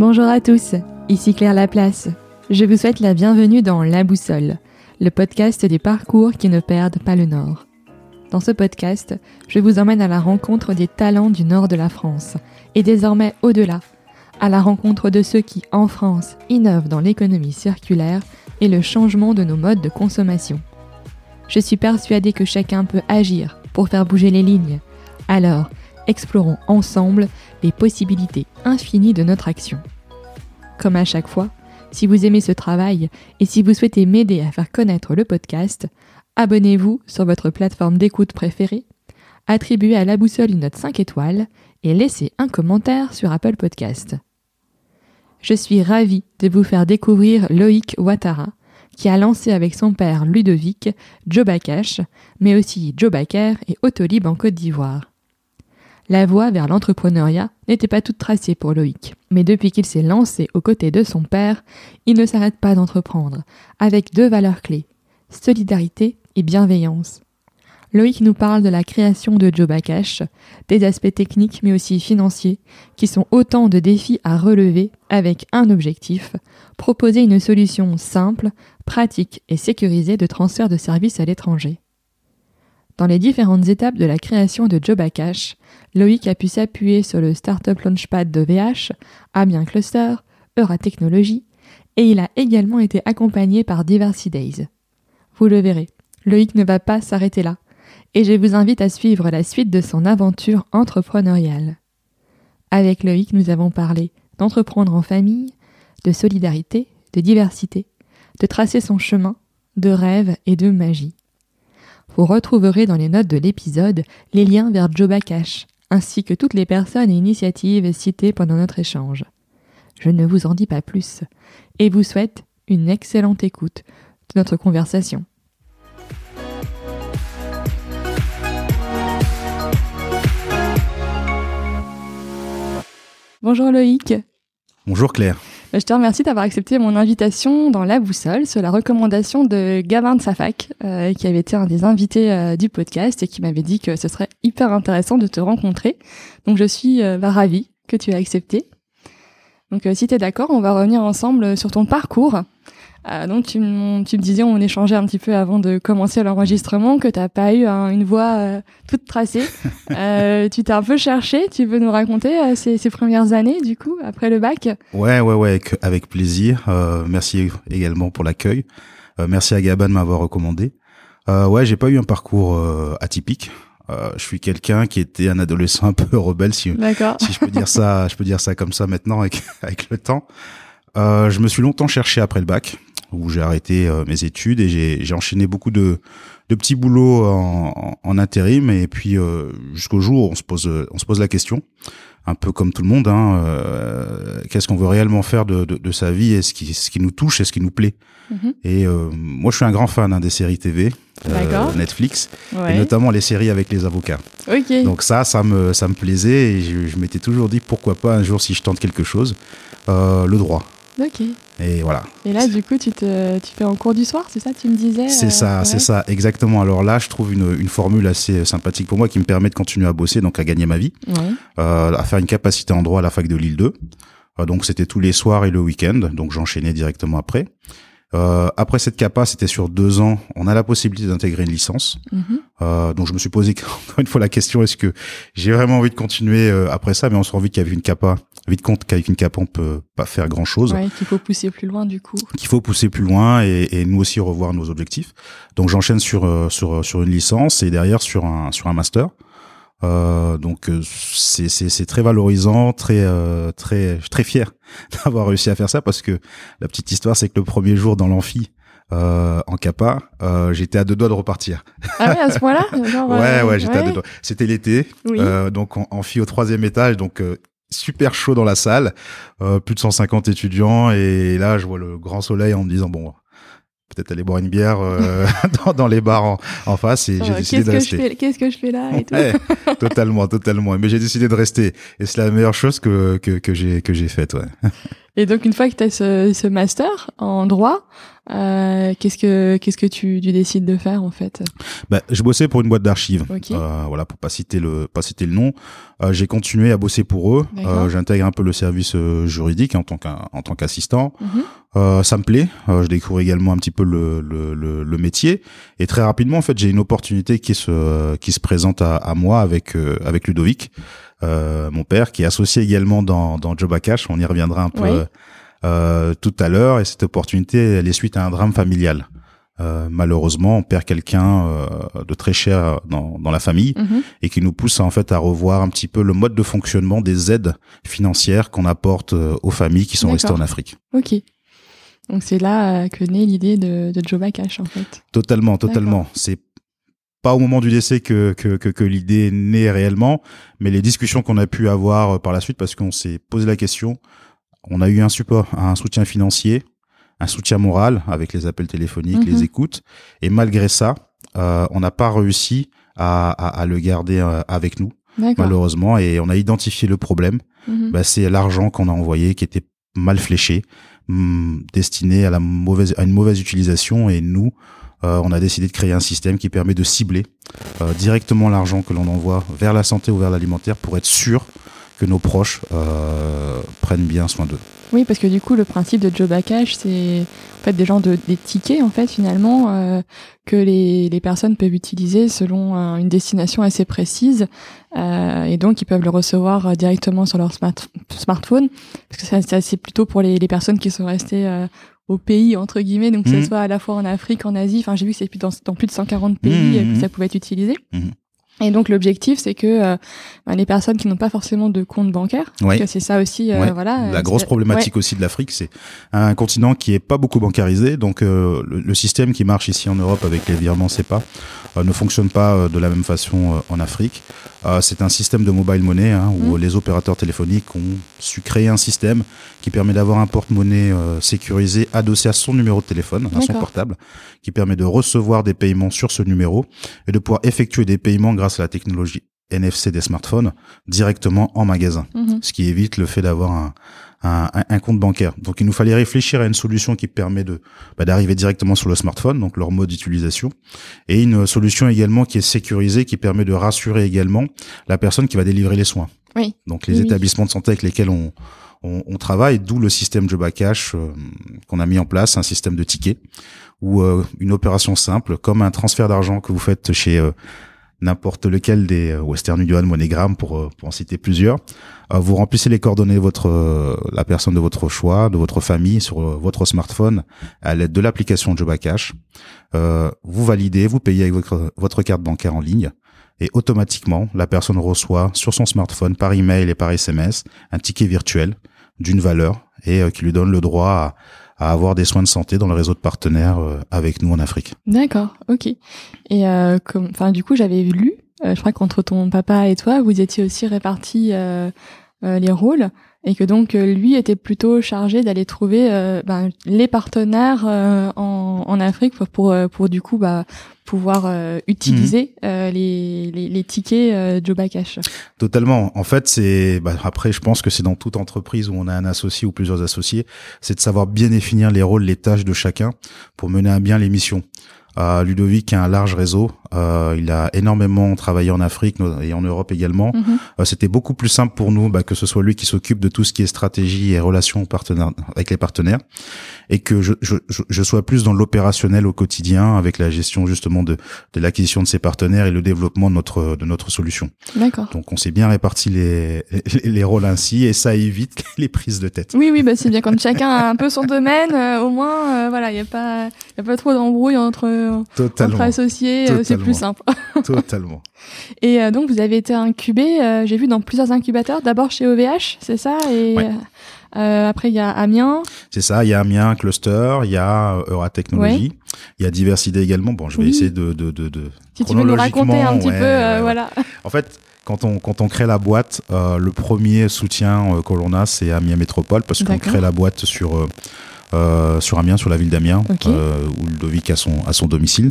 Bonjour à tous, ici Claire Laplace. Je vous souhaite la bienvenue dans La Boussole, le podcast des parcours qui ne perdent pas le nord. Dans ce podcast, je vous emmène à la rencontre des talents du nord de la France et désormais au-delà, à la rencontre de ceux qui, en France, innovent dans l'économie circulaire et le changement de nos modes de consommation. Je suis persuadée que chacun peut agir pour faire bouger les lignes. Alors, explorons ensemble les possibilités infinies de notre action. Comme à chaque fois, si vous aimez ce travail et si vous souhaitez m'aider à faire connaître le podcast, abonnez-vous sur votre plateforme d'écoute préférée, attribuez à la boussole une note 5 étoiles et laissez un commentaire sur Apple Podcast. Je suis ravie de vous faire découvrir Loïc Ouattara, qui a lancé avec son père Ludovic Jobakash, mais aussi Jobaker et Autolib en Côte d'Ivoire. La voie vers l'entrepreneuriat n'était pas toute tracée pour Loïc, mais depuis qu'il s'est lancé aux côtés de son père, il ne s'arrête pas d'entreprendre, avec deux valeurs clés, solidarité et bienveillance. Loïc nous parle de la création de Jobakash, des aspects techniques mais aussi financiers, qui sont autant de défis à relever avec un objectif, proposer une solution simple, pratique et sécurisée de transfert de services à l'étranger. Dans les différentes étapes de la création de Jobakash, Loïc a pu s'appuyer sur le Startup Launchpad de VH, Amiens Cluster, Euratechnologie, et il a également été accompagné par Diversity Days. Vous le verrez, Loïc ne va pas s'arrêter là, et je vous invite à suivre la suite de son aventure entrepreneuriale. Avec Loïc, nous avons parlé d'entreprendre en famille, de solidarité, de diversité, de tracer son chemin, de rêve et de magie. Vous retrouverez dans les notes de l'épisode les liens vers Jobakash, ainsi que toutes les personnes et initiatives citées pendant notre échange. Je ne vous en dis pas plus, et vous souhaite une excellente écoute de notre conversation. Bonjour Loïc. Bonjour Claire. Je te remercie d'avoir accepté mon invitation dans La Boussole sur la recommandation de Gavin de Safac, euh, qui avait été un des invités euh, du podcast et qui m'avait dit que ce serait hyper intéressant de te rencontrer. Donc je suis euh, bah, ravie que tu aies accepté. Donc si tu es d'accord, on va revenir ensemble sur ton parcours. Euh, donc tu, tu, me disais, on échangeait un petit peu avant de commencer l'enregistrement, que t'as pas eu une voix euh, toute tracée. euh, tu t'es un peu cherché. Tu veux nous raconter euh, ces, ces, premières années, du coup, après le bac? Ouais, ouais, ouais, avec, avec plaisir. Euh, merci également pour l'accueil. merci à Gabin de m'avoir recommandé. ouais, j'ai pas eu un parcours atypique. je suis quelqu'un qui était un adolescent un peu rebelle, si, si je peux dire ça, je peux dire ça comme ça maintenant avec avec le temps. Euh, je me suis longtemps cherché après le bac où j'ai arrêté euh, mes études et j'ai enchaîné beaucoup de, de petits boulots en, en, intérim et puis euh, jusqu'au jour où on se pose on se pose la question un peu comme tout le monde hein, euh, qu'est-ce qu'on veut réellement faire de, de, de sa vie et ce qui ce qui nous touche et ce qui nous plaît mm-hmm. et euh, moi je suis un grand fan hein, des séries TV euh, Netflix ouais. et notamment les séries avec les avocats okay. donc ça ça me ça me plaisait et je, je m'étais toujours dit pourquoi pas un jour si je tente quelque chose le droit Ok. Et voilà. Et là, du coup, tu, te, tu fais en cours du soir, c'est ça, tu me disais C'est euh, ça, ouais. c'est ça, exactement. Alors là, je trouve une, une, formule assez sympathique pour moi qui me permet de continuer à bosser, donc à gagner ma vie, ouais. euh, à faire une capacité en droit à la fac de Lille 2. Euh, donc c'était tous les soirs et le week-end, donc j'enchaînais directement après. Euh, après cette capa, c'était sur deux ans. On a la possibilité d'intégrer une licence. Mm -hmm. euh, donc je me suis posé encore une fois la question est-ce que j'ai vraiment envie de continuer euh, après ça? Mais on se rend vite qu'avec une capa, vite compte qu'avec une capa, on peut pas faire grand chose. Ouais, qu'il faut pousser plus loin du coup. Qu'il faut pousser plus loin et, et, nous aussi revoir nos objectifs. Donc j'enchaîne sur sur sur une licence et derrière sur un sur un master. Euh, donc c'est c'est très valorisant, très euh, très très fier d'avoir réussi à faire ça parce que la petite histoire c'est que le premier jour dans l'amphi euh, en capa, euh, j'étais à deux doigts de repartir. Ah ouais, à ce point-là Ouais, ouais, j'étais ouais. à deux doigts. C'était l'été, oui. donc en amphi au troisième étage, donc super chaud dans la salle, plus de 150 étudiants et là je vois le grand soleil en me disant bon peut-être aller boire une bière euh, dans, dans, les bars en, en face et j'ai décidé de rester. Qu'est-ce que je fais là et tout. Ouais, totalement, totalement. Mais j'ai décidé de rester et c'est la meilleure chose que que, que j'ai que j'ai faite. Ouais. Et donc une fois que tu as ce, ce, master en droit, euh, qu'est-ce que qu'est-ce que tu, tu, décides de faire en fait? Bah, je bossais pour une boîte d'archives. Euh, voilà, pour pas citer le pas citer le nom. Euh, j'ai continué à bosser pour eux. Euh, j'intègre un peu le service euh, juridique en tant qu'en tant qu'assistant. Mhm. ça me plaît. je découvre également un petit peu le, le, le, le, métier. Et très rapidement, en fait, j'ai une opportunité qui se qui se présente à, à moi avec avec Ludovic. Euh, mon père, qui est associé également dans, dans Job Cash. On y reviendra un peu euh, tout à l'heure. Et cette opportunité, elle est suite à un drame familial. Euh, malheureusement, on perd quelqu'un euh, de très cher dans, dans la famille mhm. et qui nous pousse en fait à revoir un petit peu le mode de fonctionnement des aides financières qu'on apporte aux familles qui sont restées en Afrique. Ok. Donc c'est là que naît l'idée de, de Job Cash en fait. Totalement, totalement. C'est pas au moment du décès que, que, que, que l'idée naît réellement, mais les discussions qu'on a pu avoir euh, par la suite, parce qu'on s'est posé la question, on a eu un support, un soutien financier, un soutien moral avec les appels téléphoniques, les mhm. écoutes, et malgré ça, euh, on n'a pas réussi à, à, à, le garder euh, avec nous, malheureusement, et on a identifié le problème. Mhm. Bah, c'est l'argent qu'on a envoyé qui était mal fléché, hmm, destiné à la mauvaise, à une mauvaise utilisation, et nous, euh, on a décidé de créer un système qui permet de cibler euh, directement l'argent que l'on envoie vers la santé ou vers l'alimentaire pour être sûr que nos proches euh, prennent bien soin d'eux. Oui, parce que du coup, le principe de Job Cash, c'est en fait des gens de des tickets en fait finalement que les, les personnes peuvent utiliser selon une destination assez précise et donc ils peuvent le recevoir directement sur leur smartphone parce que c'est plutôt pour les, les personnes qui sont restées au pays entre guillemets donc que ce mhm. soit à la fois en Afrique en Asie enfin j'ai vu que c'est dans, dans plus de 140 pays mhm. que ça pouvait être utilisé mhm. Et donc l'objectif, c'est que euh, ben, les personnes qui n'ont pas forcément de compte bancaire, parce que c'est ça aussi, euh, voilà. La grosse problématique aussi de l'Afrique, c'est un continent qui est pas beaucoup bancarisé, donc euh, le, système qui marche ici en Europe avec les virements CEPA ne fonctionne pas de la même façon en Afrique. Euh, c'est un système de mobile money hein, où mmh. les opérateurs téléphoniques ont su créer un système qui permet d'avoir un porte-monnaie euh, sécurisé adossé à son numéro de téléphone, à son portable, qui permet de recevoir des paiements sur ce numéro et de pouvoir effectuer des paiements grâce à la technologie NFC des smartphones directement en magasin, mmh. ce qui évite le fait d'avoir un, un, un, compte bancaire. Donc il nous fallait réfléchir à une solution qui permet de bah, d'arriver directement sur le smartphone, donc leur mode d'utilisation, et une solution également qui est sécurisée, qui permet de rassurer également la personne qui va délivrer les soins. Oui. Donc les établissements de santé avec lesquels on, on, on travaille, d'où le système Joba Cash euh, qu'on a mis en place, un système de tickets, ou euh, une opération simple, comme un transfert d'argent que vous faites chez euh, n'importe lequel des euh, Western Union, MoneyGram pour, euh, pour en citer plusieurs. Euh, vous remplissez les coordonnées de votre la personne de votre choix, de votre famille sur votre smartphone à l'aide de l'application Joba Cash. vous validez, vous payez avec votre, votre carte bancaire en ligne et automatiquement la personne reçoit sur son smartphone par email et par SMS un ticket virtuel d'une valeur et qui lui donne le droit à avoir des soins de santé dans le réseau de partenaires euh, avec nous en Afrique. D'accord, ok. Et euh, enfin, du coup, j'avais lu, euh, je crois qu'entre ton papa et toi, vous étiez aussi répartis les rôles et que donc lui était plutôt chargé d'aller trouver ben, les partenaires en, en, Afrique pour, pour, pour du coup bah, pouvoir euh, utiliser euh, les, les, les, tickets euh, Joba Cash. Totalement. En fait, c'est bah, après, je pense que c'est dans toute entreprise où on a un associé ou plusieurs associés, c'est de savoir bien définir les rôles, les tâches de chacun pour mener à bien les missions. Euh, Ludovic a un large réseau. Euh, il a énormément travaillé en Afrique et en Europe également. Mhm. Euh, C'était beaucoup plus simple pour nous bah, que ce soit lui qui s'occupe de tout ce qui est stratégie et relations partenaires, avec les partenaires, et que je, je, je sois plus dans l'opérationnel au quotidien avec la gestion justement de, de l'acquisition de ses partenaires et le développement de notre de notre solution. D'accord. Donc on s'est bien réparti les, les, les rôles ainsi et ça évite les prises de tête. Oui oui bah c'est bien quand chacun a un peu son domaine. Euh, au moins euh, voilà il y a pas y a pas trop d'embrouille entre entre associés, euh, plus simple. Totalement. Et euh, donc vous avez été incubé, euh, j'ai vu dans plusieurs incubateurs, d'abord chez OVH, c'est ça? Et après il y a Amiens. C'est ça, il y a Amiens Cluster, il y a Euratechnologie, il y a Diversité également. Bon, je vais essayer de de de, de Si tu veux nous raconter un petit peu voilà. En fait, quand on, quand on crée la boîte, le premier soutien que l'on a, c'est Amiens Métropole, parce qu'on crée la boîte sur euh, sur Amiens, sur la ville d'Amiens, euh, où Ludovic a son à son domicile.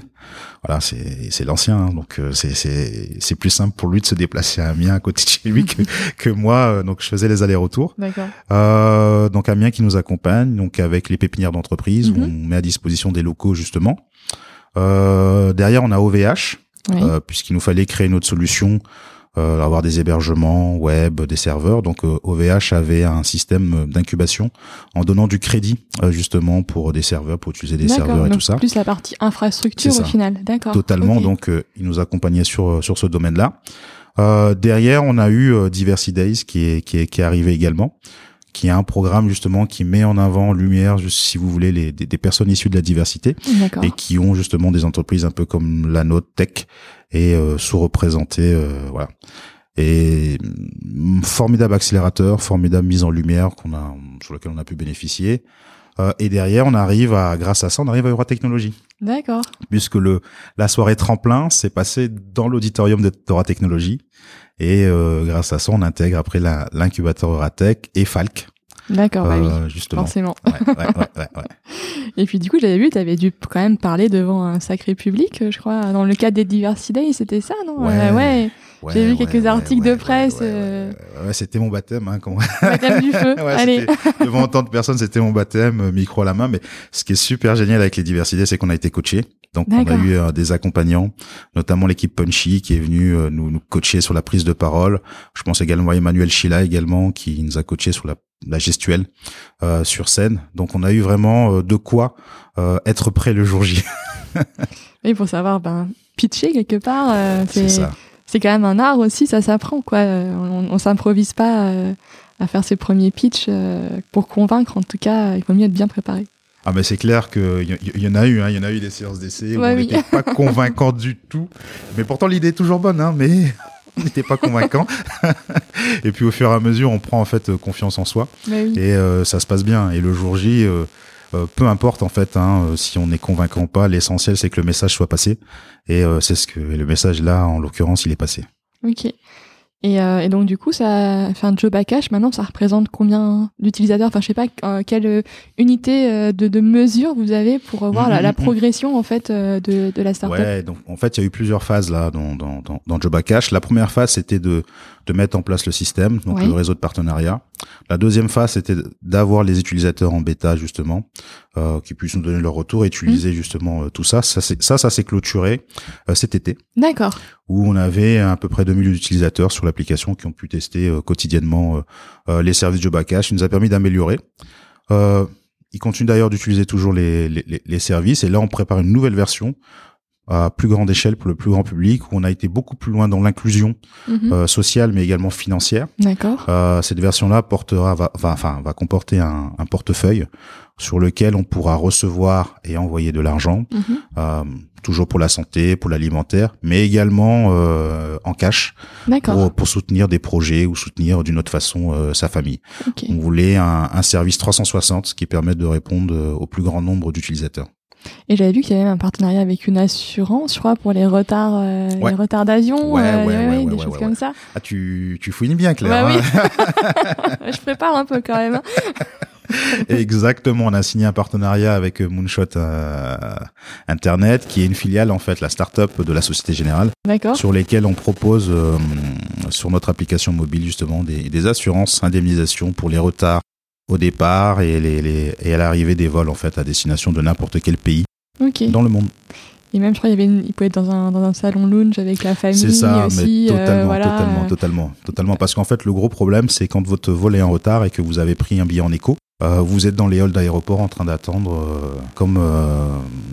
Voilà, c'est c'est l'ancien, hein, donc euh, c'est c'est c'est plus simple pour lui de se déplacer à Amiens à côté de chez lui que que moi. euh, donc je faisais les allers-retours. D'accord. Euh, donc Amiens qui nous accompagne, donc avec les pépinières d'entreprise, où Mhm. on met à disposition des locaux justement. Euh, derrière, on a OVH, Oui. euh, puisqu'il nous fallait créer notre solution, euh, avoir des hébergements web, des serveurs. Donc euh, OVH avait un système d'incubation en donnant du crédit euh, justement pour des serveurs, pour utiliser des serveurs et Donc tout ça. plus la partie infrastructure au final. D'accord. Totalement. Donc, euh, il nous accompagnait sur sur ce domaine-là. Euh, derrière, on a eu euh, Diversity Days qui est qui est qui est arrivé également, qui est un programme justement qui met en avant en lumière, si vous voulez, les des, des personnes issues de la diversité D'accord. et qui ont justement des entreprises un peu comme la nôtre tech et euh, sous-représentées, euh, voilà. Et mm, formidable accélérateur, formidable mise en lumière qu'on a sur lequel on a pu bénéficier. Euh, et derrière, on arrive à, grâce à ça, on arrive à Eura Technologies D'accord. puisque le la soirée tremplin s'est passée dans l'auditorium de Torah Technologies et euh, grâce à ça on intègre après l'incubateur Euratech et Falk D'accord. bah oui. euh, justement. Forcément. Ouais, ouais, ouais. Et puis du coup, j'avais vu, tu avais dû quand même parler devant un sacré public, euh, je crois, dans le cadre des Diversity Days, c'était ça, non? Ouais. Ouais. J'ai vu ouais, quelques articles de presse, euh. c'était mon baptême hein, quand Baptême du feu. Allez. devant autant de personnes, c'était mon baptême, euh, micro à la main. Mais ce qui est super génial avec les diversités, c'est qu'on a été coachés. Donc on a eu euh, des accompagnants, notamment l'équipe Punchy qui est venue euh, nous, nous coacher sur la prise de parole. Je pense également à Emmanuel Chila également qui nous a coaché sur la, la gestuelle euh, sur scène. Donc on a eu vraiment euh, de quoi euh, être prêt le jour J. Oui, pour savoir, ben, pitcher quelque part, euh, c'est c'est ça. C'est quand même un art aussi, ça s'apprend, quoi. Euh, On, on s'improvise pas euh, à faire ses premiers pitchs euh, pour convaincre, en tout cas, il faut mieux être bien préparé. Ah mais c'est clair que y, en a eu, hein, il y en a eu des séances d'essai où Ouais, on oui. n'était pas convaincant du tout. Mais pourtant l'idée est toujours bonne, hein, mais on n'était pas convaincant. et puis au fur et à mesure, on prend en fait confiance en soi oui. et euh, ça se passe bien. Et le jour J, euh, euh, peu importe en fait, hein, euh, si on est convaincant ou pas, l'essentiel c'est que le message soit passé. Et euh, c'est ce que et le message là, en l'occurrence, il est passé. Ok. Et, euh, et donc du coup, ça fait un job à cash. Maintenant, ça représente combien d'utilisateurs? Enfin, je sais pas euh, quelle unité de, de mesure vous avez pour voir la, la Mhm, mhm. progression en fait de, de la startup? Ouais, donc en fait, il y a eu plusieurs phases là dans dans dans, dans Job à Cash. La première phase, c'était de de mettre en place le système, donc le réseau de partenariat. La deuxième phase, c'était d'avoir les utilisateurs en bêta justement, euh, qui puissent nous donner leur retour et utiliser justement euh, tout ça. Ça, ça, ça s'est clôturé euh, cet été, D'accord. où on avait à peu près 2000 utilisateurs sur l'application qui ont pu tester euh, quotidiennement euh, les services à Cash. Il nous a permis d'améliorer. Euh, ils continuent d'ailleurs d'utiliser toujours les, les- les services et là on prépare une nouvelle version à plus grande échelle pour le plus grand public où on a été beaucoup plus loin dans l'inclusion Mhm. euh, sociale mais également financière. D'accord. Euh, cette version-là portera, va, va- enfin, va comporter un, un portefeuille sur lequel on pourra recevoir et envoyer de l'argent, Mhm. euh, toujours pour la santé, pour l'alimentaire, mais également euh, en cash pour, pour soutenir des projets ou soutenir d'une autre façon euh, sa famille. Ok. On voulait un, un service 360 qui permette de répondre euh, au plus grand nombre d'utilisateurs. Et j'avais vu qu'il y avait même un partenariat avec une assurance, je crois, pour les retards, euh, Ouais. les retards d'avion, Ouais, euh, ouais, ouais, des choses comme ça. Ah, tu, tu fouines bien, Claire. Bah hein oui. je prépare un peu quand même. Exactement, on a signé un partenariat avec euh, Moonshot euh, Internet, qui est une filiale en fait, la start-up de la Société Générale, D'accord. sur lesquelles on propose euh, sur notre application mobile justement des, des assurances, indemnisation pour les retards au départ et, les, les- et à l'arrivée des vols en fait à destination de n'importe quel pays dans le monde. Et même, je crois, il, y avait une- il pouvait être dans un, dans un salon lounge avec la famille C'est ça, aussi. mais euh, totalement, voilà, totalement, totalement, totalement. Parce qu'en fait, le gros problème, c'est quand votre vol est en retard et que vous avez pris un billet en écho, euh, vous êtes dans les halls d'aéroport en train d'attendre euh, comme euh,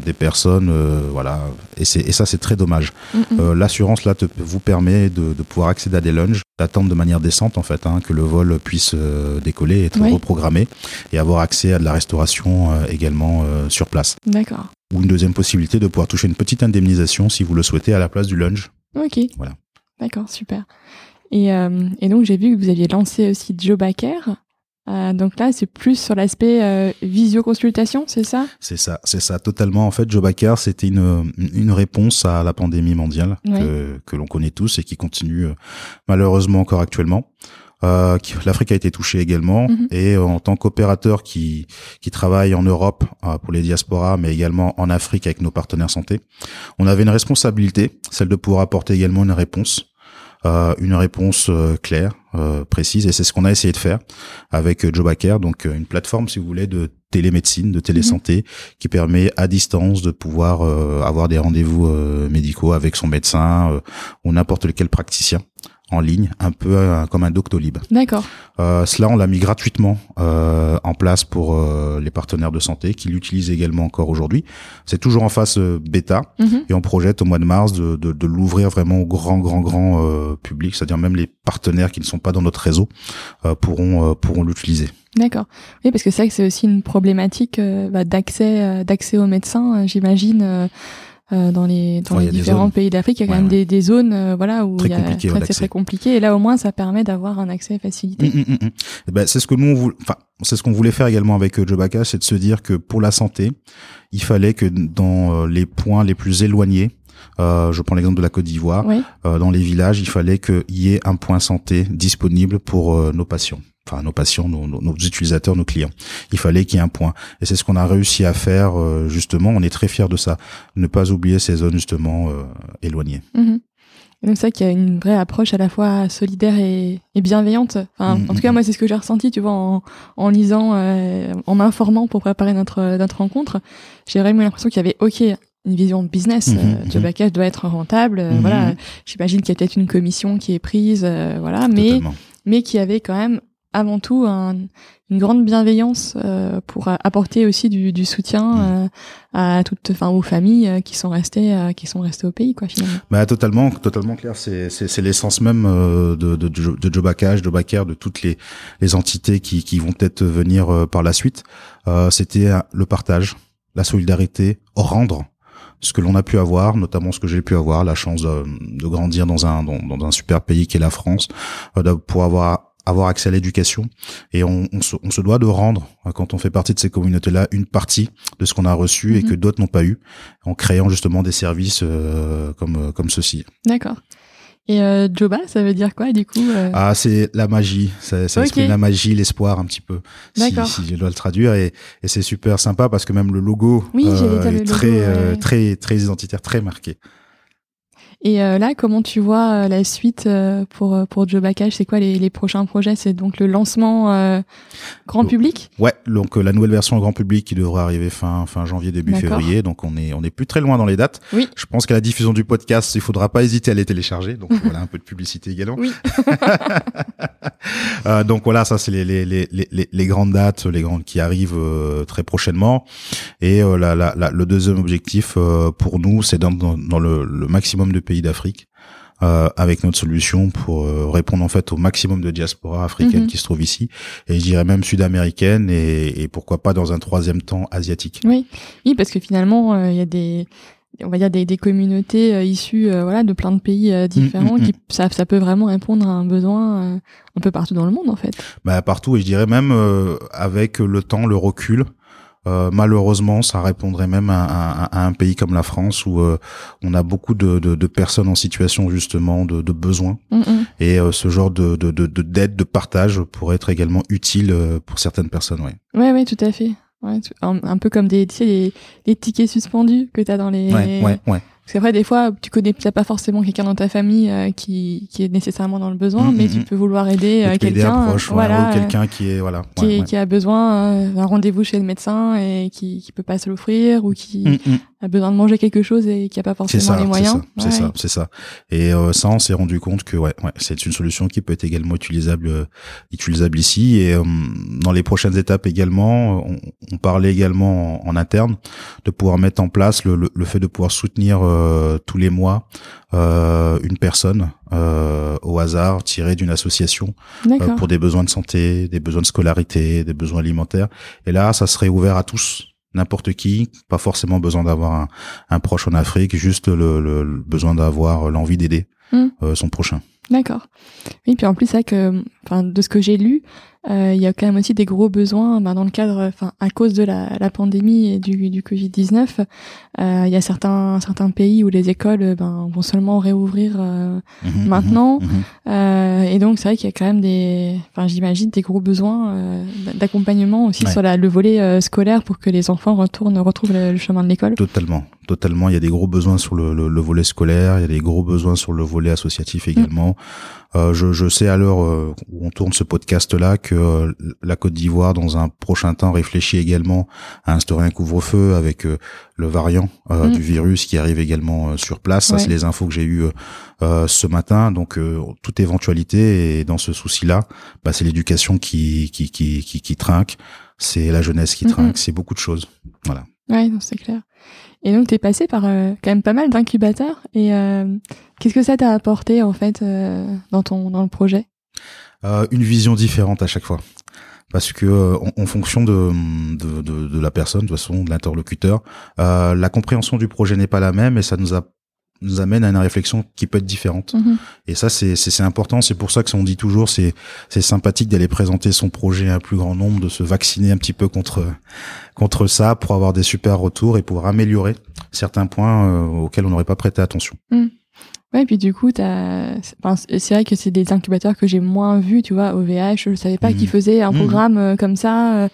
des personnes, euh, voilà. Et, c'est, et ça, c'est très dommage. mm, l'assurance là te, vous permet de, de pouvoir accéder à des lounges, d'attendre de manière décente en fait, hein, que le vol puisse euh, décoller, être Oui. reprogrammé et avoir accès à de la restauration euh, également euh, sur place. D'accord. Ou une deuxième possibilité de pouvoir toucher une petite indemnisation si vous le souhaitez à la place du lunch. Ok. Voilà. D'accord, super. Et, euh, et donc, j'ai vu que vous aviez lancé aussi Joe Baker. Euh, donc là, c'est plus sur l'aspect euh, visioconsultation, c'est ça? C'est ça, c'est ça, totalement. En fait, Joe Baker, c'était une, une réponse à la pandémie mondiale Ouais. que, que l'on connaît tous et qui continue euh, malheureusement encore actuellement. Euh, L'Afrique a été touchée également Mhm. et euh, en tant qu'opérateur qui qui travaille en Europe euh, pour les diasporas, mais également en Afrique avec nos partenaires santé, on avait une responsabilité, celle de pouvoir apporter également une réponse, euh, une réponse euh, claire, euh, précise, et c'est ce qu'on a essayé de faire avec euh, Jobacare, donc euh, une plateforme, si vous voulez, de télémédecine, de télésanté, qui permet à distance de pouvoir euh, avoir des rendez-vous euh, médicaux avec son médecin euh, ou n'importe lequel praticien en ligne, un peu euh, comme un Doctolib. D'accord. Euh, cela, on l'a mis gratuitement euh, en place pour euh, les partenaires de santé qui l'utilisent également encore aujourd'hui. C'est toujours en phase euh, bêta Mhm. et on projette au mois de mars de, de, de l'ouvrir vraiment au grand, grand, grand euh, public, c'est-à-dire même les partenaires qui ne sont pas dans notre réseau euh, pourront euh, pourront l'utiliser. D'accord. Oui, parce que c'est vrai que c'est aussi une problématique bah, d'accès d'accès aux médecins, euh, j'imagine. Euh, dans les dans les différents pays d'Afrique, il y a quand Ouais, même ouais. des, des zones euh, voilà où Très il y a compliqué, très, c'est très compliqué et là au moins ça permet d'avoir un accès facilité. Mm, mm, mm. Eh ben, c'est ce que nous on voulait, enfin, c'est ce qu'on voulait faire également avec euh, Jobaka, c'est de se dire que pour la santé, il fallait que dans les points les plus éloignés, euh, je prends l'exemple de la Côte d'Ivoire, Oui. euh, dans les villages, il fallait qu'il y ait un point santé disponible pour euh, nos patients. Enfin, nos patients, nos, nos- nos utilisateurs, nos clients. Il fallait qu'il y ait un point. Et c'est ce qu'on a réussi à faire, justement. On est très fiers de ça. Ne pas oublier ces zones, justement, éloignées. Mhm. Et donc c'est vrai qu'il y a une vraie approche à la fois solidaire et, et bienveillante. Enfin, Mhm, en tout cas, moi, c'est ce que j'ai ressenti, tu vois, en, en lisant, euh, en m'informant pour préparer notre, notre rencontre. J'ai vraiment l'impression qu'il y avait, OK, une vision business. Mhm, euh, mhm. Jobacage doit être rentable. euh, Mhm. Voilà. J'imagine qu'il y a peut-être une commission qui est prise. euh, voilà. Mais, Totalement. mais qui avait quand même avant tout un- une grande bienveillance euh, pour apporter aussi du, du soutien euh, à toutes, enfin aux familles euh, qui sont restées, euh, qui sont restées au pays, quoi, finalement. Bah totalement, totalement clair. C'est c'est c'est l'essence même de de de, de Jobacage, de Jobacare, de toutes les les entités qui qui vont peut-être venir par la suite. Euh, C'était le partage, la solidarité, rendre ce que l'on a pu avoir, notamment ce que j'ai pu avoir, la chance de, de grandir dans un dans, dans un super pays qui est la France, euh, de- pour avoir avoir accès à l'éducation et on, on, se, on se doit de rendre euh, quand on fait partie de ces communautés-là une partie de ce qu'on a reçu et Mhm. que d'autres n'ont pas eu en créant justement des services euh, comme euh, comme ceci. D'accord. Et euh, Joba, ça veut dire quoi, du coup euh? Ah, c'est la magie, ça, ça exprime la magie, l'espoir un petit peu, si, D'accord. si je dois le traduire, et, et c'est super sympa parce que même le logo Oui, dire est le très, euh, ouais. très, très identitaire, très marqué. Et euh, là, comment tu vois euh, la suite euh, pour pour Jobacage C'est quoi les, les prochains projets? C'est donc le lancement euh, grand public? Ouais, donc la nouvelle version grand public qui devrait arriver fin fin janvier début février, donc on est on est plus très loin dans les dates. Oui. Je pense qu'à la diffusion du podcast, il faudra pas hésiter à les télécharger, donc voilà un peu de publicité également. Oui. Euh, donc voilà, ça c'est les, les, les, les, les grandes dates, les grandes qui arrivent euh, très prochainement. Et la, la, la- le deuxième objectif pour nous, c'est dans, dans, dans le, le maximum de pays d'Afrique. euh, avec notre solution pour euh, répondre en fait au maximum de diaspora africaine Mhm. qui se trouve ici et je dirais même sud-américaine et, et pourquoi pas dans un troisième temps asiatique. Oui, oui, parce que finalement, euh, il y a des on va dire des, des communautés euh, issues euh, voilà de plein de pays euh, différents Mm, mm, qui ça, ça peut vraiment répondre à un besoin euh, un peu partout dans le monde en fait. Bah, partout et je dirais même euh, avec le temps, le recul. Euh, malheureusement, ça répondrait même à, à- à un pays comme la France où euh, on a beaucoup de, de, de personnes en situation justement de, de besoin Mm, mm. et euh, ce genre de de de de- d'aide, de partage pourrait être également utile euh, pour certaines personnes. Ouais. Ouais, ouais, tout à fait. Ouais, un peu comme des, tu sais, les, les tickets suspendus que tu as dans les. Ouais, ouais, ouais. Parce qu'après, des fois, tu connais t'as pas forcément quelqu'un dans ta famille euh, qui, qui est nécessairement dans le besoin, mais tu peux vouloir aider euh, quelqu'un. voilà, ou euh, quelqu'un qui est voilà. qui, ouais, est- ouais. qui a besoin euh, d'un rendez-vous chez le médecin et qui, qui peut pas se l'offrir ou qui. A besoin de manger quelque chose et qui a pas forcément ça, les moyens. ça, c'est ça, ouais. c'est ça. Et euh, ça, on s'est rendu compte que ouais, ouais, c'est une solution qui peut être également utilisable, euh, utilisable ici. Et euh, dans les prochaines étapes également, on, on parlait également en, en interne de pouvoir mettre en place le, le, le fait de pouvoir soutenir euh, tous les mois euh, une personne euh, au hasard tirée d'une association euh, pour des besoins de santé, des besoins de scolarité, des besoins alimentaires. Et là, ça serait ouvert à tous, n'importe qui, pas forcément besoin d'avoir un, un proche en Afrique, juste le, le- le besoin d'avoir l'envie d'aider Mm. euh, son prochain. D'accord. Oui, puis en plus, c'est vrai que enfin de ce que j'ai lu, euh, il y a quand même aussi des gros besoins ben, dans le cadre, enfin à cause de la, la pandémie et du, du Covid 19, euh, il y a certains certains pays où les écoles ben, vont seulement réouvrir euh, Mhm, maintenant, mhm, mhm. Euh, et donc c'est vrai qu'il y a quand même des, enfin j'imagine des gros besoins euh, d'accompagnement aussi Ouais. sur la, le volet euh, scolaire pour que les enfants retournent retrouvent le, le chemin de l'école. Totalement, totalement. Il y a des gros besoins sur le, le, le volet scolaire, il y a des gros besoins sur le volet associatif également. Euh, je, je sais à l'heure euh, où on tourne ce podcast-là que euh, la Côte d'Ivoire, dans un prochain temps, réfléchit également à instaurer un couvre-feu avec euh, le variant euh, Mm. du virus qui arrive également sur place. Ça, c'est les infos que j'ai eues ce matin. Donc, toute éventualité et dans ce souci-là, bah, c'est l'éducation qui, qui, qui, qui, qui trinque, c'est la jeunesse qui trinque, c'est beaucoup de choses. Voilà. Ouais, non, c'est clair. Et donc, t'es passé par euh, quand même pas mal d'incubateurs. Et euh, qu'est-ce que ça t'a apporté en fait euh, dans ton dans le projet? Euh, une vision différente à chaque fois. Parce que euh, en, en fonction de, de, de, de la personne, de toute façon, de l'interlocuteur, euh, la compréhension du projet n'est pas la même et ça nous, a, nous amène à une réflexion qui peut être différente. Mhm. Et ça, c'est c'est- c'est important. C'est pour ça que on dit toujours, c'est c'est sympathique d'aller présenter son projet à un plus grand nombre, de se vacciner un petit peu contre contre ça pour avoir des super retours et pouvoir améliorer certains points euh, auxquels on n'aurait pas prêté attention. Ouais, puis du coup, t'as. c'est- enfin, c'est c'est vrai que c'est des incubateurs que j'ai moins vus, tu vois, au VH. Je savais pas Mhm. qu'ils faisaient un Mhm. programme euh, comme ça. euh.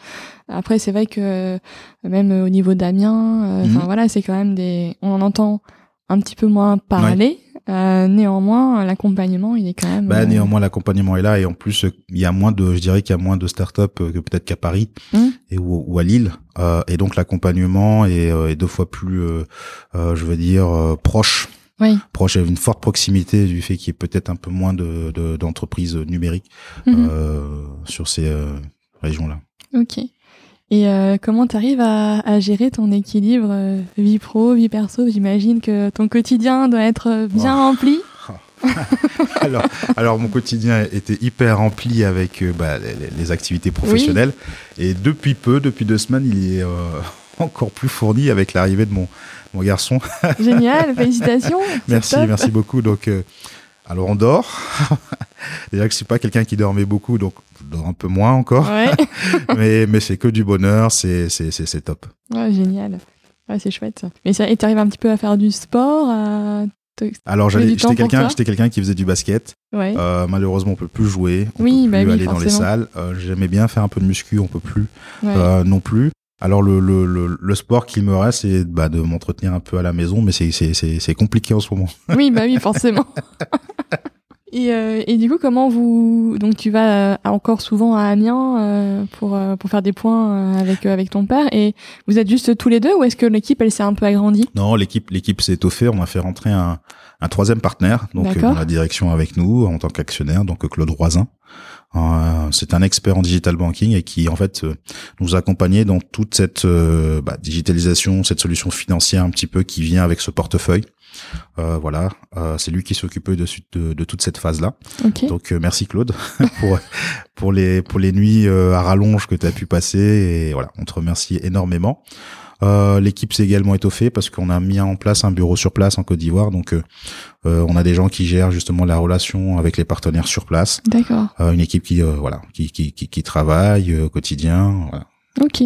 Après, c'est vrai que euh, même au niveau d'Amiens, euh, enfin Mhm. voilà, c'est quand même des. On en entend un petit peu moins parler. Euh, néanmoins, l'accompagnement, il est quand même. Bah, néanmoins, l'accompagnement est là et en plus, il y a moins de, je dirais qu'il y a moins de startups que peut-être qu'à Paris Mm. et ou, ou à Lille. Euh, et donc l'accompagnement est, est deux fois plus, je veux dire, proche. Oui. Proche, une forte proximité du fait qu'il y ait peut-être un peu moins de de- d'entreprises numériques Mhm. euh, sur ces euh, régions-là. Ok. Et euh, comment t'arrives à, à gérer ton équilibre euh, vie pro, vie perso? J'imagine que ton quotidien doit être euh, bien Oh. rempli. alors, alors mon quotidien était hyper rempli avec bah, les, les activités professionnelles et depuis peu, depuis deux semaines, il est euh, encore plus fourni avec l'arrivée de mon mon garçon Génial, félicitations. Merci, top. merci beaucoup. Donc, euh, alors on dort. Déjà que je suis pas quelqu'un qui dormait beaucoup, donc je dors un peu moins encore. Ouais. mais mais c'est que du bonheur, c'est c'est top. ouais, génial. Ouais, c'est chouette. ça. Mais ça, et t'arrives un petit peu à faire du sport à... Alors j'étais quelqu'un, j'étais quelqu'un qui faisait du basket. Ouais. Euh, malheureusement, on peut plus jouer, on Oui, peut bah plus oui, aller dans les salles. Euh, j'aimais bien faire un peu de muscu, on peut plus ouais. euh, non plus. Alors le, le, le, le sport qu'il me reste, c'est bah, de m'entretenir un peu à la maison, mais c'est c'est c'est c'est compliqué en ce moment. Oui, bah oui, forcément. et, euh, et du coup, comment vous... Donc tu vas euh, encore souvent à Amiens euh, pour, euh, pour faire des points avec, avec ton père. Et vous êtes juste tous les deux ou est-ce que l'équipe, elle s'est un peu agrandie? Non, l'équipe l'équipe s'est étoffée. On a fait rentrer un, un troisième partenaire, donc euh, dans la direction avec nous en tant qu'actionnaire, donc Claude Roisin. Euh, c'est un expert en digital banking et qui en fait euh, nous a accompagnés dans toute cette euh, bah, digitalisation, cette solution financière un petit peu qui vient avec ce portefeuille. Euh, voilà, c'est lui qui s'occupait de, de, de toute cette phase là. Donc merci Claude pour pour les pour les nuits à rallonge que tu as pu passer et voilà, on te remercie énormément. Euh, L'équipe s'est également étoffée parce qu'on a mis en place un bureau sur place en Côte d'Ivoire, donc euh, euh, on a des gens qui gèrent justement la relation avec les partenaires sur place, D'accord. Euh, une équipe qui euh, voilà qui qui qui, qui travaille euh, au quotidien. Voilà. Ok.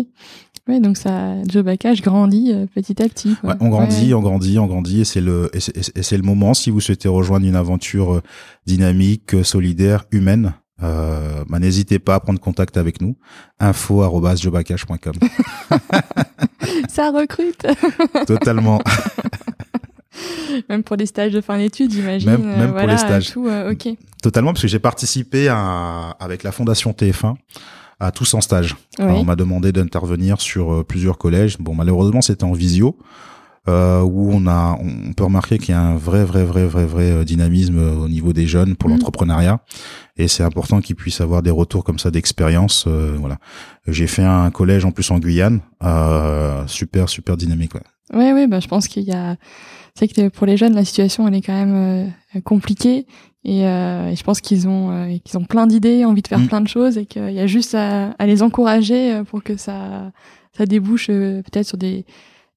Ouais, donc ça, Joe grandit euh, petit à petit. Ouais, on grandit, Ouais. on grandit, on grandit, et c'est le et c'est- le moment si vous souhaitez rejoindre une aventure dynamique, solidaire, humaine. Euh, bah, n'hésitez pas à prendre contact avec nous. info@jobacash.com. Ça recrute. Totalement. même pour les stages de fin d'études, j'imagine. Même- euh, pour les stages. Tout, euh. Totalement, parce que j'ai participé à, avec la Fondation TF1 à tous en stage. Alors, on m'a demandé d'intervenir sur euh, plusieurs collèges. Bon, malheureusement, c'était en visio, euh, où on a, on peut remarquer qu'il y a un vrai, vrai, vrai, vrai, vrai euh, dynamisme euh, au niveau des jeunes pour Mhm. l'entrepreneuriat. Et c'est important qu'ils puissent avoir des retours comme ça d'expérience. euh, voilà. J'ai fait un collège en plus en Guyane, euh, super, super dynamique. Ouais. Ouais, ouais, bah, je pense qu'il y a. C'est que pour les jeunes, la situation, elle est quand même euh, compliquée. Et, euh, et je pense qu'ils ont, euh, qu'ils ont plein d'idées, envie de faire Mm. plein de choses, et qu'il y a juste à, à les encourager pour que ça, ça débouche peut-être sur des,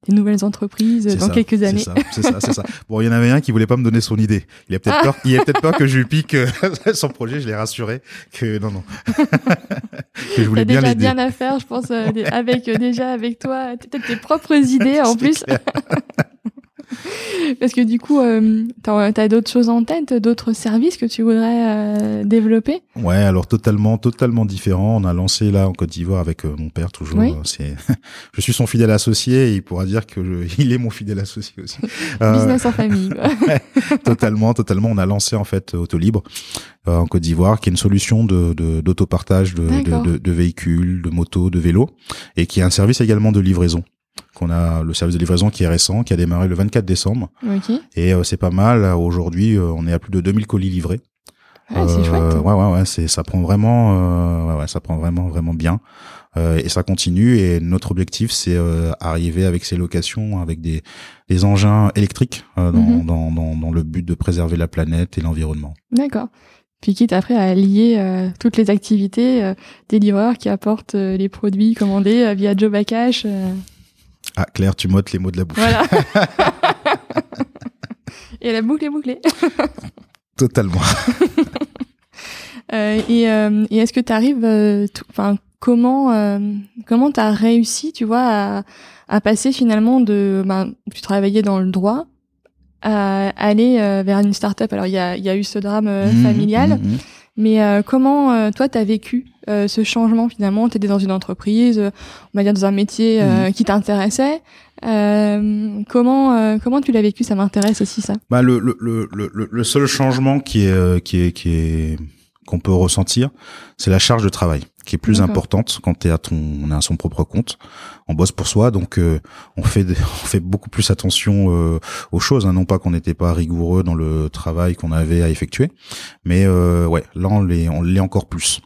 des nouvelles entreprises dans ça, quelques c'est années. ça, C'est ça, c'est ça. Bon, il y en avait un qui voulait pas me donner son idée. Il a peut-être peur, il a peut-être peur que je lui pique euh, son projet. Je l'ai rassuré que non, non. que je voulais bien déjà bien à faire, je pense, euh, avec euh, déjà avec toi, peut-être tes propres idées en plus. Parce que du coup, euh, t'as as, d'autres choses en tête, d'autres services que tu voudrais euh, développer? Ouais, alors totalement, totalement différent. On a lancé là en Côte d'Ivoire avec euh, mon père toujours. Oui. Euh, C'est, je suis son fidèle associé et il pourra dire que je- il est mon fidèle associé aussi. Euh, Business en famille. quoi. totalement, totalement. On a lancé en fait Autolibre euh, en Côte d'Ivoire, qui est une solution de de- d'autopartage de, de, de, de véhicules, de motos, de vélos, et qui est un service également de livraison. Qu'on a le service de livraison qui est récent, qui a démarré le 24 décembre, ok. et euh, c'est pas mal. Aujourd'hui, euh, on est à plus de 2000 colis livrés. Ah, c'est Euh, chouette. Ouais, ouais, ouais, c'est, ça prend vraiment, euh, ouais, ouais, ça prend vraiment, vraiment bien. Euh, et ça continue. Et notre objectif, c'est euh, arriver avec ces locations, avec des, des engins électriques, euh, dans, Mhm. dans, dans, dans le but de préserver la planète et l'environnement. D'accord. Puis quitte après à lier euh, toutes les activités euh, des livreurs qui apportent euh, les produits commandés via Joe Cash. Euh, Ah, Claire, tu mottes les mots de la bouche. voilà. Et la boucle est bouclée. Totalement. Euh, et euh, et est-ce que tu arrives, enfin comment euh, comment t'as réussi, tu vois, à, à passer finalement de, ben, tu travaillais dans le droit, à aller euh, vers une start-up? Alors il y a y a eu ce drame euh, Mhm, familial, mhm. mais euh, comment euh, toi t'as vécu euh, ce changement finalement T'étais dans une entreprise, on va dire dans un métier euh, qui t'intéressait. Euh, comment euh, comment tu l'as vécu? Ça m'intéresse aussi ça. Bah, le, le, le, le, le seul changement qui est, euh, qui est, qui est, qu'on peut ressentir, c'est la charge de travail qui est plus importante quand t'es à ton, on est à son propre compte. On bosse pour soi, donc euh, on fait, on fait beaucoup plus attention euh, aux choses. hein. non pas qu'on n'était pas rigoureux dans le travail qu'on avait à effectuer, mais euh, ouais, là on l'est, on l'est encore plus.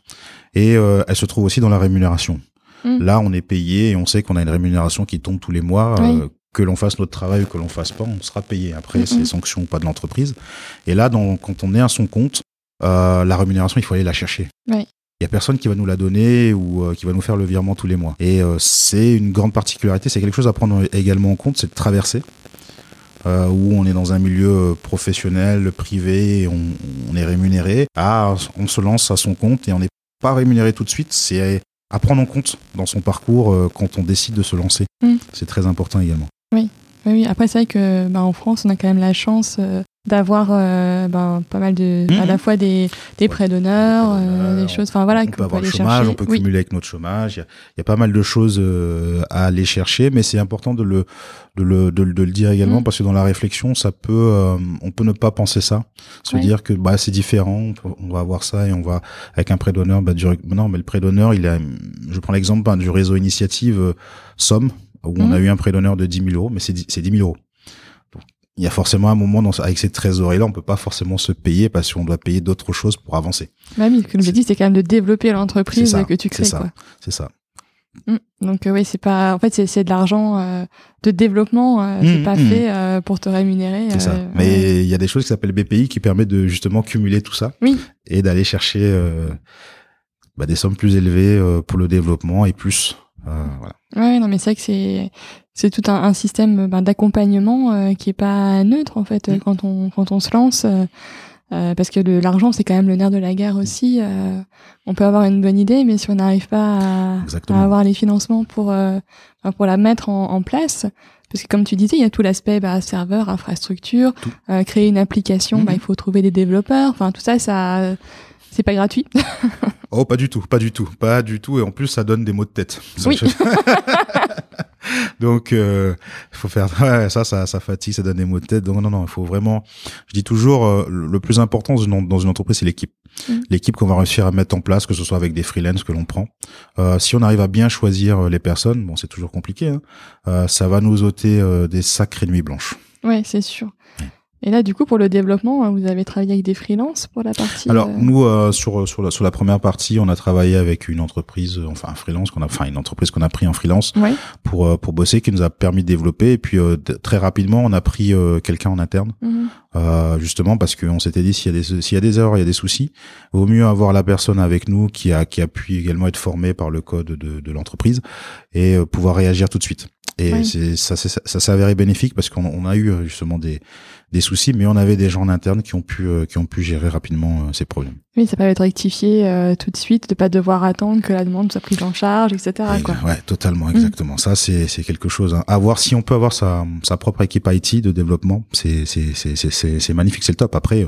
Et euh, elle se trouve aussi dans la rémunération. Mm. Là, on est payé et on sait qu'on a une rémunération qui tombe tous les mois. Oui. euh, que l'on fasse notre travail ou que l'on fasse pas, on sera payé. Après, Mm, c'est mm. les sanctions ou pas de l'entreprise. Et là, dans, quand on est à son compte, euh, la rémunération, il faut aller la chercher. Oui. Il y a personne qui va nous la donner ou euh, qui va nous faire le virement tous les mois. Et euh, c'est une grande particularité, c'est quelque chose à prendre également en compte, c'est de traverser. Euh, où on est dans un milieu euh, professionnel, privé, on, on est rémunéré. Ah, on se lance à son compte et on n'est pas rémunéré tout de suite. C'est à prendre en compte dans son parcours euh, quand on décide de se lancer. Mm. C'est très important également. Oui, oui. Après, c'est vrai que ben, en France, on a quand même la chance euh, d'avoir euh, ben, pas mal de, Mhm. à la fois des, des prêts d'honneur, euh, des choses. Enfin voilà, on peut avoir le chômage, chercher. on peut oui. cumuler avec notre chômage. Il y a, y a pas mal de choses euh, à aller chercher, mais c'est important de le, de le, de, le- de le dire également Mm. parce que dans la réflexion, ça peut, euh, on peut ne pas penser ça, se Ouais. dire que bah c'est différent, on, peut- on va avoir ça et on va avec un prêt d'honneur. Bah, du, non, mais le prêt d'honneur, il a, je prends l'exemple ben, du réseau initiative euh, Somme où on Mm. a eu un prêt d'honneur de 10 000 euros, mais c'est 10 c'est 10 000 euros. Il y a forcément un moment dans, avec ces trésoreries-là, on peut pas forcément se payer parce qu'on doit payer d'autres choses pour avancer. Bah oui, parce que l'objectif, c'est quand même de développer l'entreprise C'est ça, que tu c'est crées. ça. Quoi. C'est ça. Mm. Donc euh, oui, c'est pas. En fait, c'est c'est de l'argent euh, de développement. euh, c'est Mm, pas mm. fait euh, pour te rémunérer. C'est ça. euh. Mais il y a des choses qui s'appellent BPI qui permettent de justement cumuler tout ça Oui. et d'aller chercher euh, bah, des sommes plus élevées euh, pour le développement et plus. Euh, voilà. Ouais, non, mais c'est vrai que c'est c'est tout un, un système ben, d'accompagnement euh, qui est pas neutre en fait euh, Mm. quand on quand on se lance. euh, parce que l'argent c'est quand même le nerf de la guerre aussi. euh, on peut avoir une bonne idée, mais si on n'arrive pas à, à avoir les financements pour euh, pour la mettre en, en place, parce que comme tu disais, il y a tout l'aspect bah, serveur, infrastructure, euh, créer une application, Mhm. bah, il faut trouver des développeurs. Enfin tout ça, ça c'est pas gratuit? Oh, pas du tout, pas du tout, pas du tout. Et en plus, ça donne des maux de tête. Oui. Donc, euh, faut faire ouais, ça, ça, ça fatigue, ça donne des maux de tête. Donc non, non, il faut vraiment. Je dis toujours, euh, le plus important dans une, entreprise, c'est l'équipe. Mm. L'équipe qu'on va réussir à mettre en place, que ce soit avec des freelances que l'on prend. Euh, si on arrive à bien choisir euh, les personnes, bon, c'est toujours compliqué. Hein, euh, ça va nous ôter euh, des sacrées nuits blanches. Ouais, c'est sûr. Et là, du coup, pour le développement, hein, vous avez travaillé avec des freelances pour la partie. Alors euh, nous euh, sur sur la, sur la première partie, on a travaillé avec une entreprise, euh, enfin un freelance qu'on a, enfin une entreprise qu'on a pris en freelance Ouais. pour euh, pour bosser, qui nous a permis de développer. Et puis euh, très rapidement, on a pris euh, quelqu'un en interne Mhm. Euh, justement parce qu'on s'était dit s'il y a des s'il y a des erreurs, il y a des soucis, vaut mieux avoir la personne avec nous qui a qui a pu également être formée par le code de, de l'entreprise et euh, pouvoir réagir tout de suite. Et c'est ça, ça, ça s'est avéré bénéfique parce qu'on on a eu justement des des soucis, mais on avait des gens en interne qui ont pu euh, qui ont pu gérer rapidement ces problèmes. Oui, ça peut être rectifié euh, tout de suite, de pas devoir attendre que la demande soit prise en charge, etc. Quoi. Ouais, totalement, exactement. Ça, c'est c'est quelque chose. Hein. À voir si on peut avoir sa sa propre équipe IT de développement, c'est c'est c'est c'est c'est magnifique, c'est le top. Après,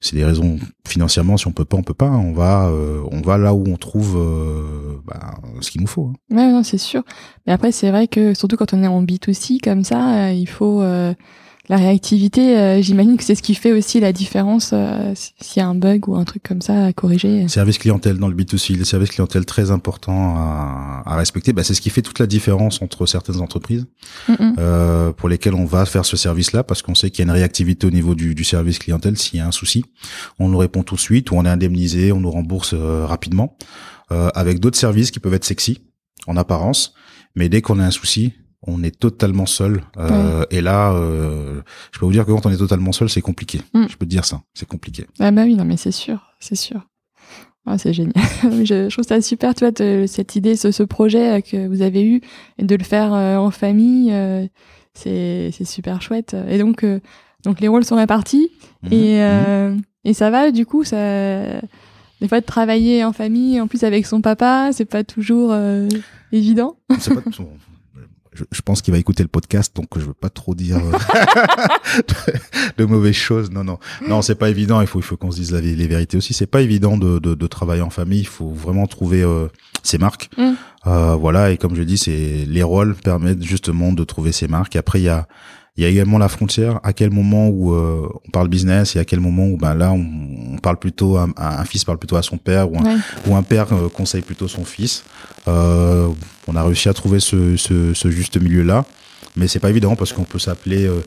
c'est des raisons financièrement si on peut pas on peut pas on va euh, on va là où on trouve euh, bah, ce qu'il nous faut hein. c'est sûr mais après c'est vrai que surtout quand on est en B2C comme ça euh, il faut la réactivité, euh, j'imagine que c'est ce qui fait aussi la différence euh, s'il y a un bug ou un truc comme ça à corriger. Service clientèle dans le B2C, le service clientèle très important à, à respecter, bah, c'est ce qui fait toute la différence entre certaines entreprises euh, pour lesquelles on va faire ce service-là parce qu'on sait qu'il y a une réactivité au niveau du, du service clientèle s'il y a un souci. On nous répond tout de suite ou on est indemnisé, on nous rembourse euh, rapidement. avec d'autres services qui peuvent être sexy en apparence, mais dès qu'on a un souci, on est totalement seul. Euh, Et là, euh, je peux vous dire que quand on est totalement seul, c'est compliqué. Mm. Je peux te dire ça, c'est compliqué. Ah bah oui, non mais c'est sûr, c'est sûr. Ah, c'est génial. je, trouve ça super, tu vois, cette idée, ce, ce, projet que vous avez eu, et de le faire euh, en famille, euh, c'est super chouette. Et donc, euh, donc les rôles sont répartis mmh. et, mmh. et ça va, du coup, ça des fois de travailler en famille, en plus avec son papa, c'est pas toujours évident. C'est pas je, pense qu'il va écouter le podcast, donc je veux pas trop dire euh, de, mauvaises choses. Non, non, non, c'est pas évident. Il faut, il faut qu'on se dise la, les vérités aussi. C'est pas évident de, de, de, travailler en famille. Il faut vraiment trouver euh, ses marques. Mm. Euh, voilà. Et comme je dis, c'est les rôles permettent justement de trouver ses marques. Et après, il y a il y a également la frontière. À quel moment où euh, on parle business et à quel moment où ben là on, parle plutôt à, un fils parle plutôt à son père ou un, ou un père euh, conseille plutôt son fils. Euh, on a réussi à trouver ce, ce, ce juste milieu là, mais c'est pas évident parce qu'on peut s'appeler. Euh,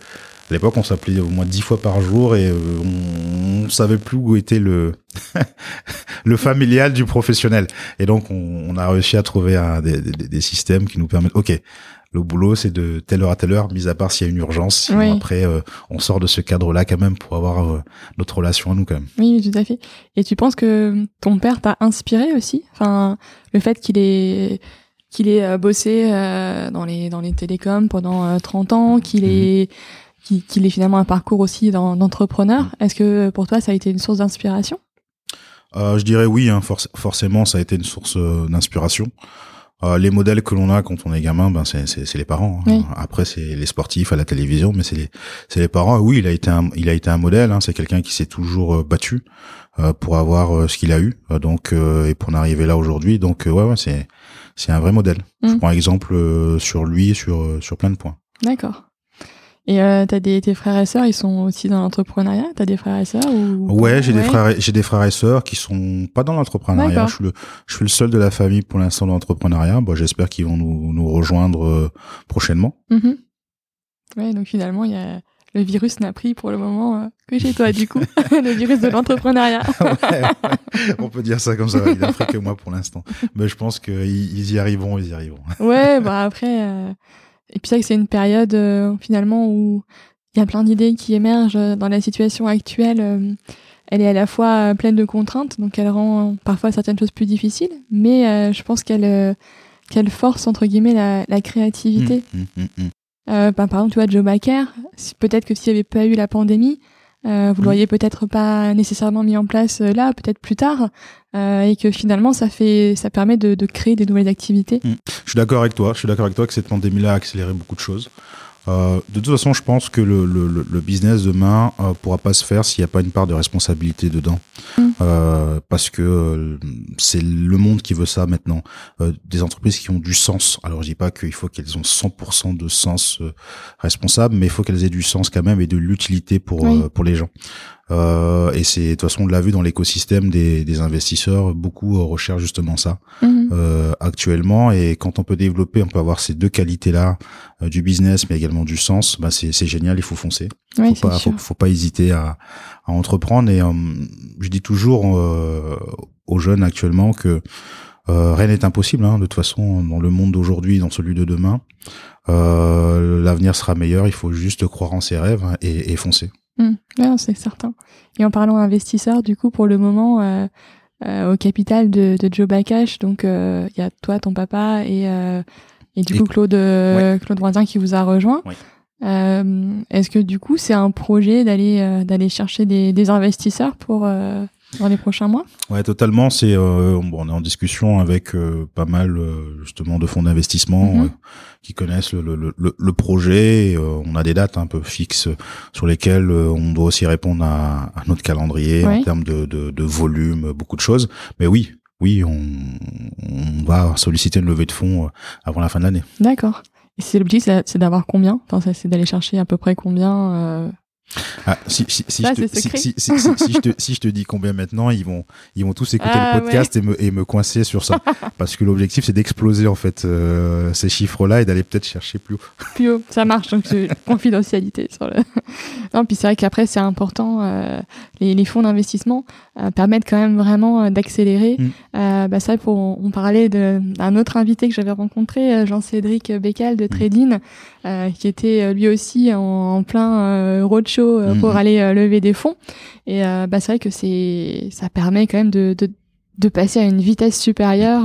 à l'époque, on s'appelait au moins dix fois par jour et on, on savait plus où était le le familial du professionnel. Et donc, on, on a réussi à trouver un, des, des, des, systèmes qui nous permettent. Ok, le boulot, c'est de telle heure à telle heure, mis à part s'il y a une urgence. Sinon, après, euh, on sort de ce cadre-là quand même pour avoir euh, notre relation à nous quand même. Oui, tout à fait. Et tu penses que ton père t'a inspiré aussi? Enfin, le fait qu'il ait qu'il ait euh, bossé dans les dans les télécoms pendant 30 ans, qu'il ait mhm. qu'il ait finalement un parcours aussi d'entrepreneur. Mhm. Est-ce que pour toi, ça a été une source d'inspiration? Je dirais oui, hein, forcément, ça a été une source d'inspiration. Euh, les modèles que l'on a quand on est gamin, ben c'est les parents. Hein. Après c'est les sportifs à la télévision, mais c'est les c'est les parents. oui, il a été un il a été un modèle. Hein. C'est quelqu'un qui s'est toujours euh, battu euh, pour avoir ce qu'il a eu, donc et pour en arriver là aujourd'hui. Donc ouais, ouais c'est c'est un vrai modèle. Je mmh. prends exemple sur lui sur sur plein de points. D'accord. Et euh, t'as des tes frères et sœurs, ils sont aussi dans l'entrepreneuriat? T'as des frères et sœurs ou? Ouais, j'ai des frères, j'ai des frères et sœurs qui sont pas dans l'entrepreneuriat. Je suis le, je suis le seul de la famille pour l'instant dans l'entrepreneuriat. Bon, j'espère qu'ils vont nous, nous rejoindre euh, prochainement. Mm Ouais, donc finalement, il y a le virus n'a pris pour le moment euh, que chez toi, du coup, le virus de l'entrepreneuriat. ouais, On peut dire ça comme ça. Il n'a pris que moi pour l'instant, mais je pense qu'ils y arriveront, ils y arriveront. ouais, bah après. Euh, et puis ça, c'est une période euh, finalement où il y a plein d'idées qui émergent euh, dans la situation actuelle. Euh, elle est à la fois pleine de contraintes, donc elle rend parfois certaines choses plus difficiles, mais je pense qu'elle qu'elle force entre guillemets la, la créativité. Mmh, mmh, mmh, ben, par exemple, tu vois, Joe Baker, peut-être que s'il n'y avait pas eu la pandémie, euh, vous l'auriez peut-être pas nécessairement mis en place là, peut-être plus tard, euh, et que finalement ça fait, ça permet de, de créer des nouvelles activités. Mmh. Je suis d'accord avec toi. Je suis d'accord avec toi que cette pandémie-là a accéléré beaucoup de choses. Euh, de toute façon, je pense que le, le, le business demain euh, pourra pas se faire s'il n'y a pas une part de responsabilité dedans, mm. euh, parce que euh, c'est le monde qui veut ça maintenant. Euh, des entreprises qui ont du sens. Alors, je dis pas qu'il faut qu'elles ont 100% de sens responsable, mais il faut qu'elles aient du sens quand même et de l'utilité pour pour les gens. Euh, et c'est de toute façon on l'a vu dans l'écosystème des, des, investisseurs, beaucoup euh, recherchent justement ça mhm. euh, actuellement. Et quand on peut développer, on peut avoir ces deux qualités-là du business, mais également du sens. Bah c'est, génial, il faut foncer. faut pas, faut, pas hésiter à, à entreprendre. Et euh, je dis toujours aux jeunes actuellement que rien n'est impossible. Hein, de toute façon, dans le monde d'aujourd'hui, dans celui de demain, l'avenir sera meilleur. Il faut juste croire en ses rêves et, et foncer. Ouais, c'est certain. Et en parlant investisseurs, du coup, pour le moment, euh, euh, au capital de, de Joe Bakash, donc il y a toi, ton papa et, et du coup Claude, Claude Voisin qui vous a rejoint. Est-ce que du coup, c'est un projet d'aller d'aller chercher des, des investisseurs pour dans les prochains mois? Ouais, totalement. C'est euh, bon, on est en discussion avec euh, pas mal euh, justement de fonds d'investissement mhm. qui connaissent le, le, le, le projet. on a des dates un peu fixes sur lesquelles on doit aussi répondre à, à notre calendrier en termes de, de, de, volume, beaucoup de choses. Mais oui, oui, on, on va solliciter une levée de fonds avant la fin de l'année. D'accord. Et c'est l'objectif, c'est d'avoir combien? Enfin, c'est d'aller chercher à peu près combien ah, si, si, si, je te, si, si, si, je te, si je te dis combien maintenant, ils vont, ils vont tous écouter ah, le podcast et, me, et me coincer sur ça. Parce que l'objectif, c'est d'exploser, en fait, euh, ces chiffres-là et d'aller peut-être chercher plus haut. Plus haut, ça marche. Donc, confidentialité sur le. Non, puis c'est vrai qu'après, c'est important. Euh, les, les, fonds d'investissement euh, permettent quand même vraiment d'accélérer. Mm. Bah, ça, pour, on parlait d'un autre invité que j'avais rencontré, Jean-Cédric Beccal de mm. Trading, qui était lui aussi en, en plein roadshow euh, pour mhm. aller euh, lever des fonds. Et euh, bah, c'est vrai que c'est ça permet quand même de, de, de passer à une vitesse supérieure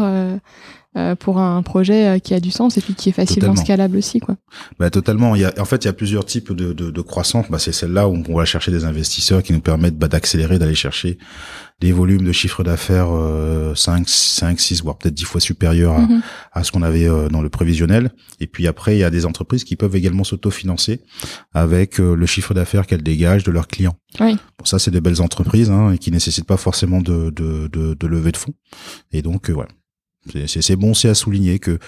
pour un projet qui a du sens et puis qui est facilement scalable aussi quoi. Bah totalement. Il y a, en fait, il y a plusieurs types de, de, de croissance. Bah, c'est celle-là où on va chercher des investisseurs qui nous permettent bah, d'accélérer, d'aller chercher des volumes de chiffre d'affaires euh, 5, 5, 6, voire peut-être 10 fois supérieurs à, mhm. à ce qu'on avait euh, dans le prévisionnel. Et puis après, il y a des entreprises qui peuvent également s'autofinancer avec euh, le chiffre d'affaires qu'elles dégagent de leurs clients. Oui. Bon, ça, c'est des belles entreprises hein, et qui nécessitent pas forcément de, de, de, de lever de fonds. Et donc, euh, voilà. C'est bon, c'est à souligner que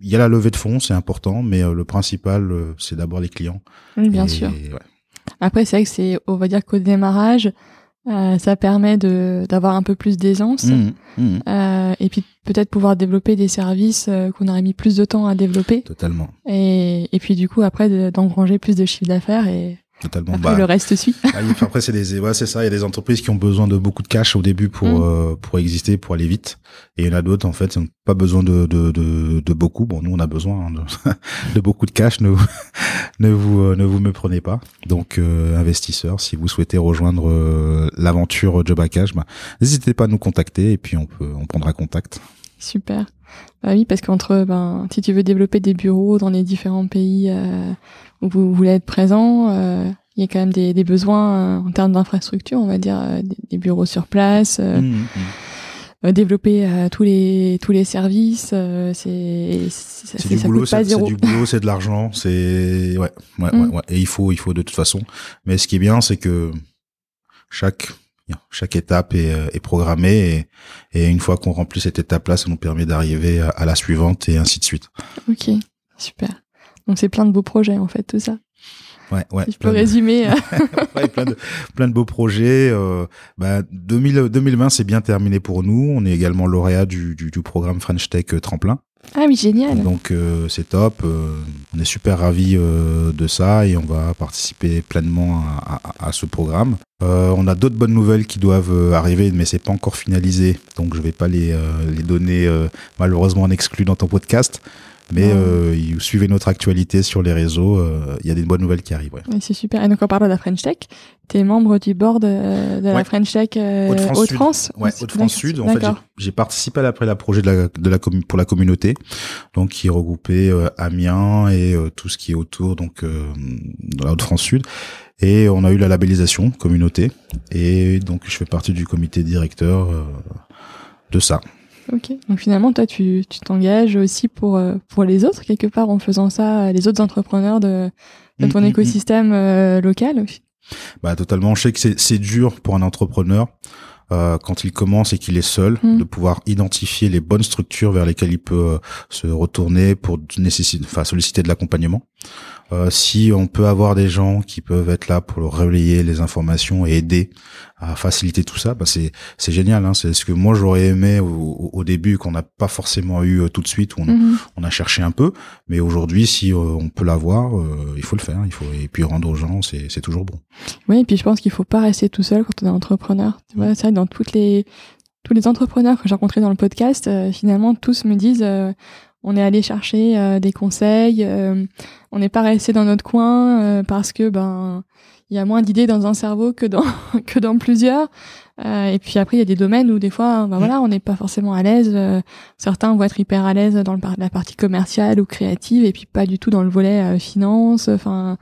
il y a la levée de fonds, c'est important, mais le principal, c'est d'abord les clients. Oui, bien sûr. Ouais. Après, c'est vrai que c'est, on va dire qu'au démarrage, euh, ça permet de d'avoir un peu plus d'aisance mmh, mmh. euh, et puis peut-être pouvoir développer des services euh, qu'on aurait mis plus de temps à développer. Totalement. Et, et puis du coup après d'engranger plus de chiffre d'affaires et Totalement. Après, bah, le reste suit. Ah, après, c'est des, ouais, c'est ça. Il y a des entreprises qui ont besoin de beaucoup de cash au début pour mm. euh, pour exister, pour aller vite. Et il y en a d'autres, en fait, qui n'ont pas besoin de, de, de, de, beaucoup. Bon, nous, on a besoin hein, de, de, beaucoup de cash. Ne, ne vous euh, ne vous méprenez pas. Donc, euh, investisseurs, si vous souhaitez rejoindre l'aventure Job Cash, bah, n'hésitez pas à nous contacter et puis on peut on prendra contact. Super. Bah oui, parce qu'entre, ben, si tu veux développer des bureaux dans les différents pays euh, où vous voulez être présent, euh, il y a quand même des, des besoins euh, en termes d'infrastructure, on va dire, des, bureaux sur place, mmh, mmh. développer tous les tous les services. c'est c'est du, boulot, c'est du boulot, c'est de l'argent, c'est ouais, ouais, mmh. ouais, ouais, et il faut il faut de toute façon. Mais ce qui est bien, c'est que chaque chaque étape est, euh, est programmée et, et, une fois qu'on remplit cette étape-là, ça nous permet d'arriver à, la suivante et ainsi de suite. Ok, super. Donc c'est plein de beaux projets en fait, tout ça. Ouais, ouais. je peux résumer. ouais, plein de plein de beaux projets. Euh, bah, 2000, 2020 c'est bien terminé pour nous. On est également lauréat du, du, du programme French Tech euh, Tremplin. Ah oui, génial. Donc euh, c'est top. Euh, on est super ravis euh, de ça et on va participer pleinement à, à, ce programme. on a d'autres bonnes nouvelles qui doivent arriver, mais c'est pas encore finalisé, donc je vais pas les, les donner malheureusement en exclu dans ton podcast. Mais euh, suivez notre actualité sur les réseaux, il y a des bonnes nouvelles qui arrivent. Ouais. c'est super. Et donc en parlant de la French Tech, tu es membre du board de la French Tech euh, Haute-France Ouais, Haute-France Sud. En fait, j'ai participé à l'après la projet de la, de la pour la communauté, donc qui regroupait Amiens et tout ce qui est autour, donc de la Haute-France Sud. Et on a eu la labellisation communauté, et donc je fais partie du comité directeur de ça. Ok. Donc finalement, toi, tu tu t'engages aussi pour euh, pour les autres quelque part en faisant ça, les autres entrepreneurs de de ton mm, mm, mm. écosystème euh, local. Bah totalement. Je sais que c'est c'est dur pour un entrepreneur. Euh, quand il commence et qu'il est seul, de pouvoir identifier les bonnes structures vers lesquelles il peut se retourner pour nécessiter, enfin solliciter de l'accompagnement. Euh, si on peut avoir des gens qui peuvent être là pour relayer les informations et aider à faciliter tout ça, bah c'est c'est génial. Hein. C'est ce que moi j'aurais aimé au, au début qu'on n'a pas forcément eu euh, tout de suite, où on, mhm. on a cherché un peu. Mais aujourd'hui, si euh, on peut l'avoir, il faut le faire. Il faut et puis rendre aux gens, c'est c'est toujours bon. Oui, et puis je pense qu'il faut pas rester tout seul quand on est entrepreneur. Tu vois, ça dans toutes les tous les entrepreneurs que j'ai rencontrés dans le podcast, finalement, tous me disent on est allé chercher euh, des conseils, euh, on n'est pas resté dans notre coin euh, parce que ben il y a moins d'idées dans un cerveau que dans que dans plusieurs. Euh, et puis après, il y a des domaines où des fois, bah voilà, on n'est pas forcément à l'aise. Euh, certains vont être hyper à l'aise dans le, la partie commerciale ou créative, et puis pas du tout dans le volet euh, finance. Enfin,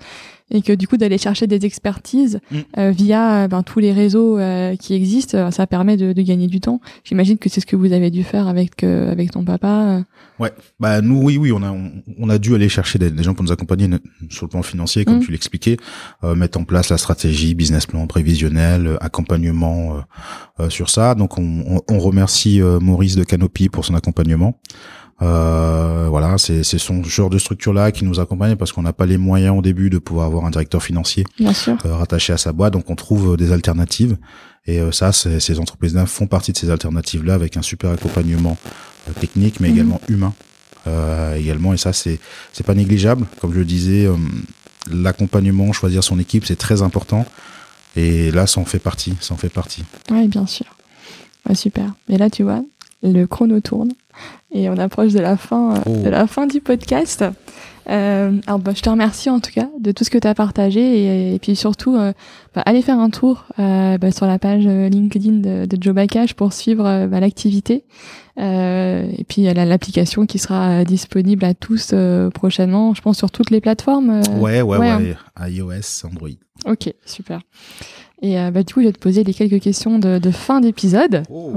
et que du coup d'aller chercher des expertises Mm. euh, via ben, tous les réseaux euh, qui existent, ça permet de, de gagner du temps. J'imagine que c'est ce que vous avez dû faire avec euh, avec ton papa. Ouais, bah nous oui oui on a on, on a dû aller chercher des, des gens pour nous accompagner ne- sur le plan financier comme Mm. tu l'expliquais, euh, mettre en place la stratégie, business plan prévisionnel, euh, accompagnement euh, euh, sur ça. Donc on, on, on remercie euh, Maurice de Canopy pour son accompagnement. Euh, voilà, c'est c'est son genre de structure là qui nous accompagne parce qu'on n'a pas les moyens au début de pouvoir avoir un directeur financier Bien sûr. euh, rattaché à sa boîte, donc on trouve euh, des alternatives. Et euh, ça, ces entreprises-là font partie de ces alternatives-là avec un super accompagnement technique, mais Mhm. également humain. Euh, également, et ça, c'est c'est pas négligeable. Comme je le disais, l'accompagnement, choisir son équipe, c'est très important. Et là, ça en fait partie. Ça en fait partie. Oui, bien sûr. Ouais, super. Et là, tu vois, le chrono tourne et on approche de la fin, euh, Oh. de la fin du podcast. Euh, alors, bah, je te remercie en tout cas de tout ce que tu as partagé et, et puis surtout, euh, bah, allez faire un tour euh, bah, sur la page LinkedIn de, de Joe Bakash pour suivre bah, l'activité. Et puis, il y a la- l'application qui sera disponible à tous prochainement, je pense sur toutes les plateformes. ouais, ouais, ouais, ouais. iOS, Android. Ok, super. Et euh, bah, du coup, je vais te poser les quelques questions de, de fin d'épisode. Oh.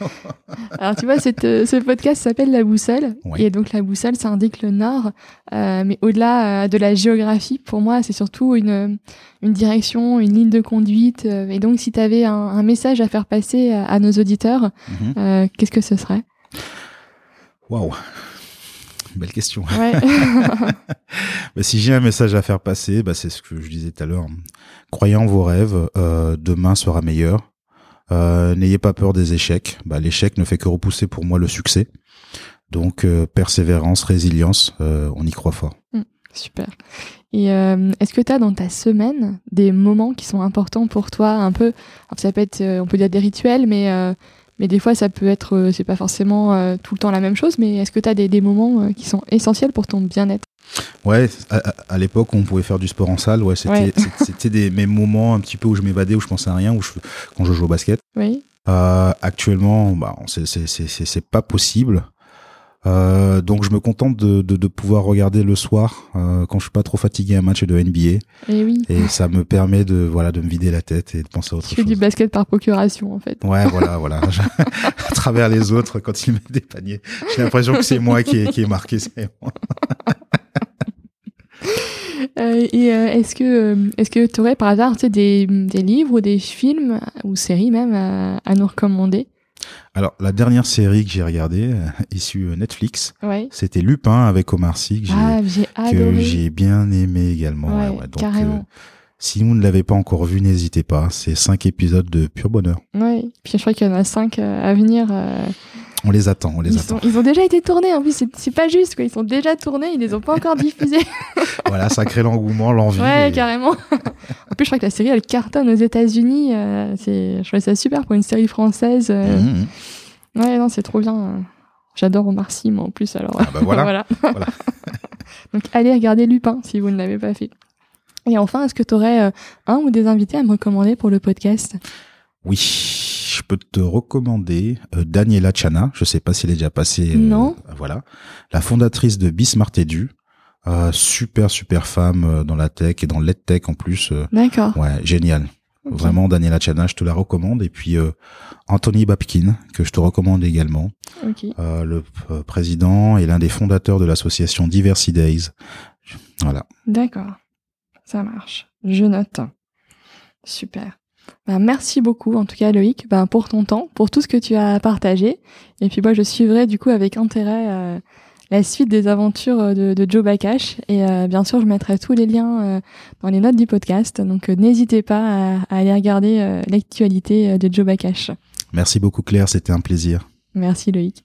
Alors tu vois, cette, euh, ce podcast s'appelle La Boussole. Oui. Et donc la boussole, ça indique le nord. Euh, mais au-delà euh, de la géographie, pour moi, c'est surtout une, une direction, une ligne de conduite. Et donc si tu avais un, un message à faire passer à, à nos auditeurs, Mhm. qu'est-ce que ce serait? Waouh. Belle question. ouais. Bah, si j'ai un message à faire passer, bah, c'est ce que je disais tout à l'heure. Croyez en vos rêves, euh, demain sera meilleur. Euh, N'ayez pas peur des échecs. Bah, L'échec ne fait que repousser pour moi le succès. Donc euh, persévérance, résilience, on y croit fort. Super. Et euh, est-ce que tu as dans ta semaine des moments qui sont importants pour toi? Un peu ça peut être on peut dire des rituels mais euh, mais des fois ça peut être euh, c'est pas forcément euh, tout le temps la même chose mais est-ce que tu as des, des moments euh, qui sont essentiels pour ton bien-être? Ouais, à, à- l'époque, on pouvait faire du sport en salle. Ouais, c'était Ouais. des mes moments un petit peu où je m'évadais, où je pensais à rien, où je, quand je joue au basket. Oui. Euh, actuellement, bah, c'est pas possible. Euh, donc je me contente de, de, de pouvoir regarder le soir euh, quand je suis pas trop fatigué un match de NBA Et oui. et ça me permet de voilà de me vider la tête et de penser à autre Tu fais chose. du basket par procuration en fait. Ouais, voilà, voilà. À travers les autres, quand ils mettent des paniers, j'ai l'impression que c'est moi qui est, qui est marqué. c'est moi. Euh, et euh, est-ce que euh, est-ce que tu aurais par hasard tu des, des livres ou des films ou séries même à, à nous recommander? Alors, la dernière série que j'ai regardée, euh, issue euh, Netflix, Ouais. c'était Lupin avec Omar Sy, que j'ai Ah, bien aimé également. Ouais, ouais, ouais. Donc, carrément. euh, si vous ne l'avez pas encore vu, n'hésitez pas. C'est cinq épisodes de pur bonheur. Ouais. Puis je crois qu'il y en a cinq à venir. Euh, On les attend, on les ils, attend. sont- ils ont déjà été tournés. En plus, c'est- pas juste. Quoi. Ils sont déjà tournés. Ils les ont pas encore diffusés. voilà, ça crée l'engouement, l'envie. ouais, et- carrément. en plus, je crois que la série elle cartonne aux États-Unis. euh, je trouvais ça super pour une série française. euh, Mhm, mhm. Ouais, non, c'est trop bien. J'adore Omar Sy, moi en plus. Alors Ah bah voilà. Voilà. Donc allez regarder Lupin si vous ne l'avez pas fait. Et enfin, est-ce que tu aurais un ou des invités à me recommander pour le podcast? Oui, je peux te recommander euh, Daniela Chana. Je sais pas s'il est déjà passé. euh, Non. Voilà, la fondatrice de Bismart Edu. Euh, super super femme euh, dans la tech et dans l'EdTech en plus. D'accord. ouais, génial. Vraiment, Daniela Chana, je te la recommande. Et puis euh, Anthony Babkin, que je te recommande également. Ok. Euh, le euh, président et l'un des fondateurs de l'association Diversity Days. Voilà. D'accord. Ça marche. Je note. Super. Ben, merci beaucoup, en tout cas, Loïc, ben, pour ton temps, pour tout ce que tu as partagé. Et puis, moi, je suivrai, du coup, avec intérêt, euh, la suite des aventures euh, de, de Joe Bakash. Et euh, bien sûr, je mettrai tous les liens euh, dans les notes du podcast. Donc, n'hésitez pas à, à aller regarder l'actualité de Joe Bakash. Merci beaucoup Claire, c'était un plaisir. Merci, Loïc.